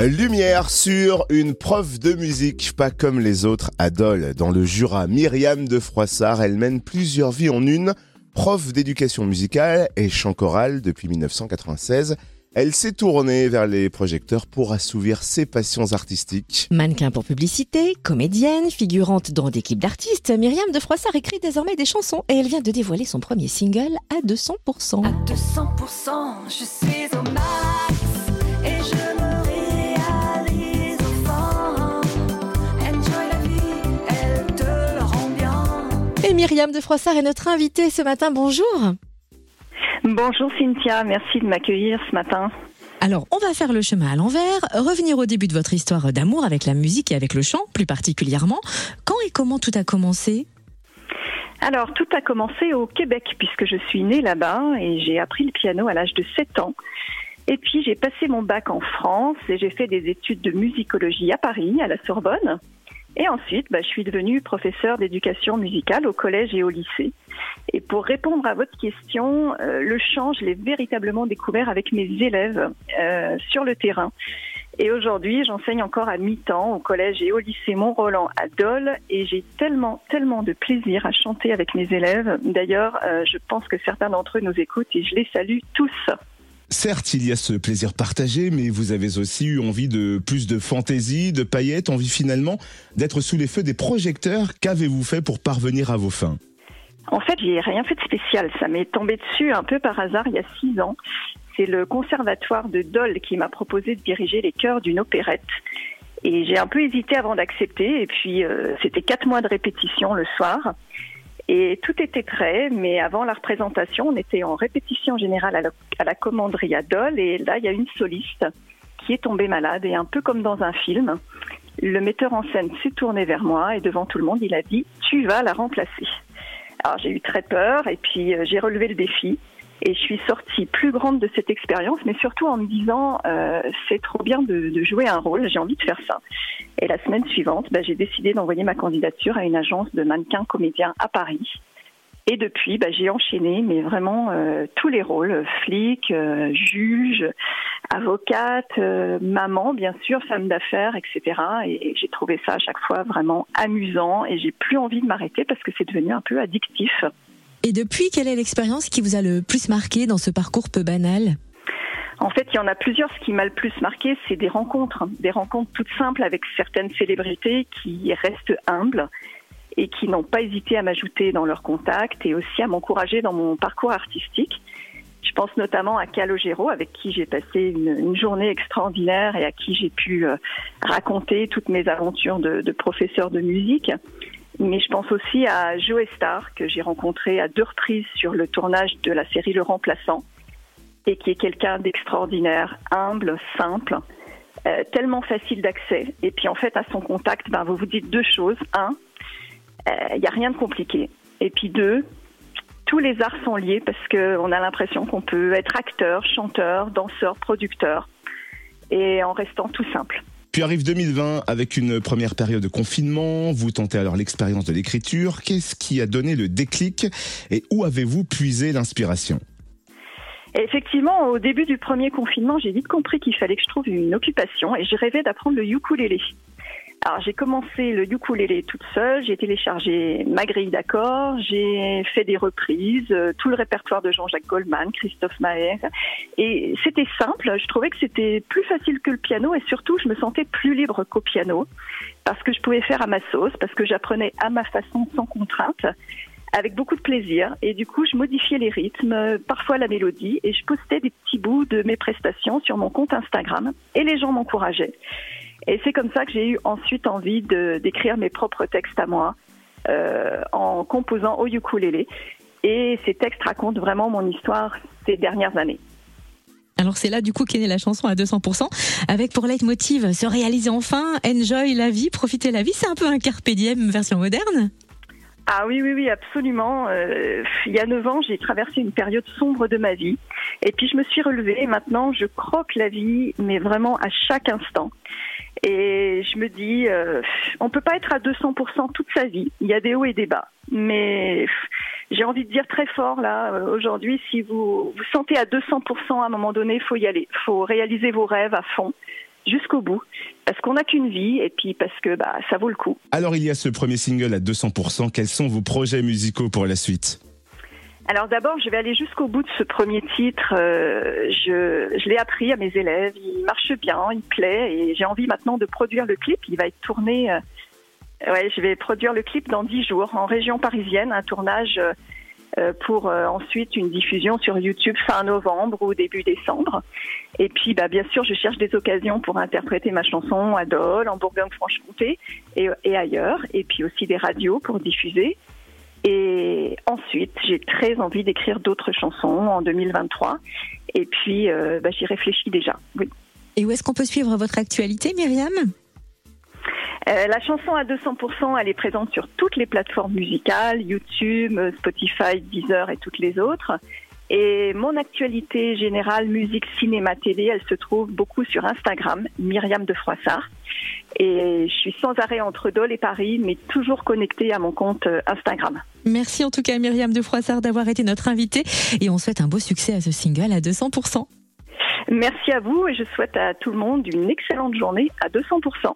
Lumière sur une prof de musique pas comme les autres à Dole, dans le Jura. Myriam de Froissart, elle mène plusieurs vies en une. Prof d'éducation musicale et chant choral depuis 1996. Elle s'est tournée vers les projecteurs pour assouvir ses passions artistiques. Mannequin pour publicité, comédienne, figurante dans d'équipes d'artistes, Myriam de Froissart écrit désormais des chansons et elle vient de dévoiler son premier single à 200%. À 200%, je suis au max et je Et Myriam de Froissart est notre invitée ce matin. Bonjour. Bonjour Cynthia, merci de m'accueillir ce matin. Alors, on va faire le chemin à l'envers, revenir au début de votre histoire d'amour avec la musique et avec le chant, plus particulièrement. Quand et comment tout a commencé? Alors, tout a commencé au Québec puisque je suis née là-bas et j'ai appris le piano à l'âge de 7 ans. Et puis j'ai passé mon bac en France et j'ai fait des études de musicologie à Paris, à la Sorbonne. Et ensuite, bah, je suis devenue professeure d'éducation musicale au collège et au lycée. Et pour répondre à votre question, euh, le chant, je l'ai véritablement découvert avec mes élèves euh, sur le terrain. Et aujourd'hui, j'enseigne encore à mi-temps au collège et au lycée Mont-Roland à Dole et j'ai tellement, tellement de plaisir à chanter avec mes élèves. D'ailleurs, euh, je pense que certains d'entre eux nous écoutent et je les salue tous. Certes, il y a ce plaisir partagé, mais vous avez aussi eu envie de plus de fantaisie, de paillettes, envie finalement d'être sous les feux des projecteurs. Qu'avez-vous fait pour parvenir à vos fins? En fait, j'ai rien fait de spécial. Ça m'est tombé dessus un peu par hasard il y a six ans. C'est le conservatoire de Dole qui m'a proposé de diriger les chœurs d'une opérette. Et j'ai un peu hésité avant d'accepter. Et puis, euh, c'était quatre mois de répétition le soir. Et tout était prêt, mais avant la représentation, on était en répétition générale à la, commanderie à Dole. Et là, il y a une soliste qui est tombée malade. Et un peu comme dans un film, le metteur en scène s'est tourné vers moi et devant tout le monde, il a dit Tu vas la remplacer. Alors j'ai eu très peur et puis euh, j'ai relevé le défi et je suis sortie plus grande de cette expérience, mais surtout en me disant euh, c'est trop bien de, de jouer un rôle, j'ai envie de faire ça. Et la semaine suivante, bah, j'ai décidé d'envoyer ma candidature à une agence de mannequins comédiens à Paris. Et depuis, bah, j'ai enchaîné, mais vraiment euh, tous les rôles flic, euh, juge, avocate, euh, maman, bien sûr, femme d'affaires, etc. Et j'ai trouvé ça à chaque fois vraiment amusant et j'ai plus envie de m'arrêter parce que c'est devenu un peu addictif. Et depuis, quelle est l'expérience qui vous a le plus marqué dans ce parcours peu banal? En fait, il y en a plusieurs. Ce qui m'a le plus marqué, c'est des rencontres, des rencontres toutes simples avec certaines célébrités qui restent humbles et qui n'ont pas hésité à m'ajouter dans leurs contacts et aussi à m'encourager dans mon parcours artistique. Je pense notamment à Calogero, avec qui j'ai passé une, journée extraordinaire et à qui j'ai pu euh, raconter toutes mes aventures de professeur de musique. Mais je pense aussi à Joe Star, que j'ai rencontré à deux reprises sur le tournage de la série Le Remplaçant, et qui est quelqu'un d'extraordinaire, humble, simple, euh, tellement facile d'accès. Et puis en fait, à son contact, ben, vous vous dites deux choses. Un, il n'y a rien de compliqué. Et puis deux, tous les arts sont liés parce qu'on a l'impression qu'on peut être acteur, chanteur, danseur, producteur, et en restant tout simple. Puis arrive 2020 avec une première période de confinement. Vous tentez alors l'expérience de l'écriture. Qu'est-ce qui a donné le déclic et où avez-vous puisé l'inspiration? Effectivement, au début du premier confinement, j'ai vite compris qu'il fallait que je trouve une occupation et j'ai rêvé d'apprendre le ukulélé. Alors j'ai commencé le ukulélé toute seule, j'ai téléchargé ma grille d'accords, j'ai fait des reprises, euh, tout le répertoire de Jean-Jacques Goldman, Christophe Maé, et c'était simple, je trouvais que c'était plus facile que le piano et surtout je me sentais plus libre qu'au piano parce que je pouvais faire à ma sauce, parce que j'apprenais à ma façon sans contrainte avec beaucoup de plaisir. Et du coup, je modifiais les rythmes, parfois la mélodie, et je postais des petits bouts de mes prestations sur mon compte Instagram. Et les gens m'encourageaient. Et c'est comme ça que j'ai eu ensuite envie de- d'écrire mes propres textes à moi, euh, en composant au ukulélé. Et ces textes racontent vraiment mon histoire ces dernières années. Alors c'est là du coup qu'est née la chanson à 200%, avec pour leitmotiv se réaliser enfin, enjoy la vie, profiter la vie. C'est un peu un carpe diem version moderne. Ah oui, oui, oui, absolument. Euh, il y a neuf ans, j'ai traversé une période sombre de ma vie. Et puis je me suis relevée et maintenant je croque la vie, mais vraiment à chaque instant. Et je me dis, euh, on peut pas être à 200% toute sa vie. Il y a des hauts et des bas. Mais j'ai envie de dire très fort là, euh, aujourd'hui, si vous vous sentez à 200% à un moment donné, faut y aller. Faut réaliser vos rêves à fond. jusqu'au bout. Parce qu'on n'a qu'une vie et puis parce que bah, ça vaut le coup. Alors il y a ce premier single à 200%. Quels sont vos projets musicaux pour la suite? Alors d'abord, je vais aller jusqu'au bout de ce premier titre. Euh, je l'ai appris à mes élèves. Il marche bien, il plaît et j'ai envie maintenant de produire le clip. Il va être tourné. euh, ouais, je vais produire le clip dans dix jours en région parisienne, un tournage euh, pour ensuite une diffusion sur YouTube fin novembre ou début décembre. Et puis, bah, bien sûr, je cherche des occasions pour interpréter ma chanson à Dole, en Bourgogne-Franche-Comté et, et ailleurs, et puis aussi des radios pour diffuser. Et ensuite, j'ai très envie d'écrire d'autres chansons en 2023. Et puis, euh, bah, j'y réfléchis déjà. Oui. Et où est-ce qu'on peut suivre votre actualité, Myriam? Euh, la chanson à 200%, elle est présente sur toutes les plateformes musicales, YouTube, Spotify, Deezer et toutes les autres. Et mon actualité générale, musique, cinéma, télé, elle se trouve beaucoup sur Instagram, Myriam de Froissart. Et je suis sans arrêt entre Dole et Paris, mais toujours connectée à mon compte euh, Instagram. Merci en tout cas, Myriam de Froissart, d'avoir été notre invitée. Et on souhaite un beau succès à ce single à 200%. Merci à vous et je souhaite à tout le monde une excellente journée à 200%.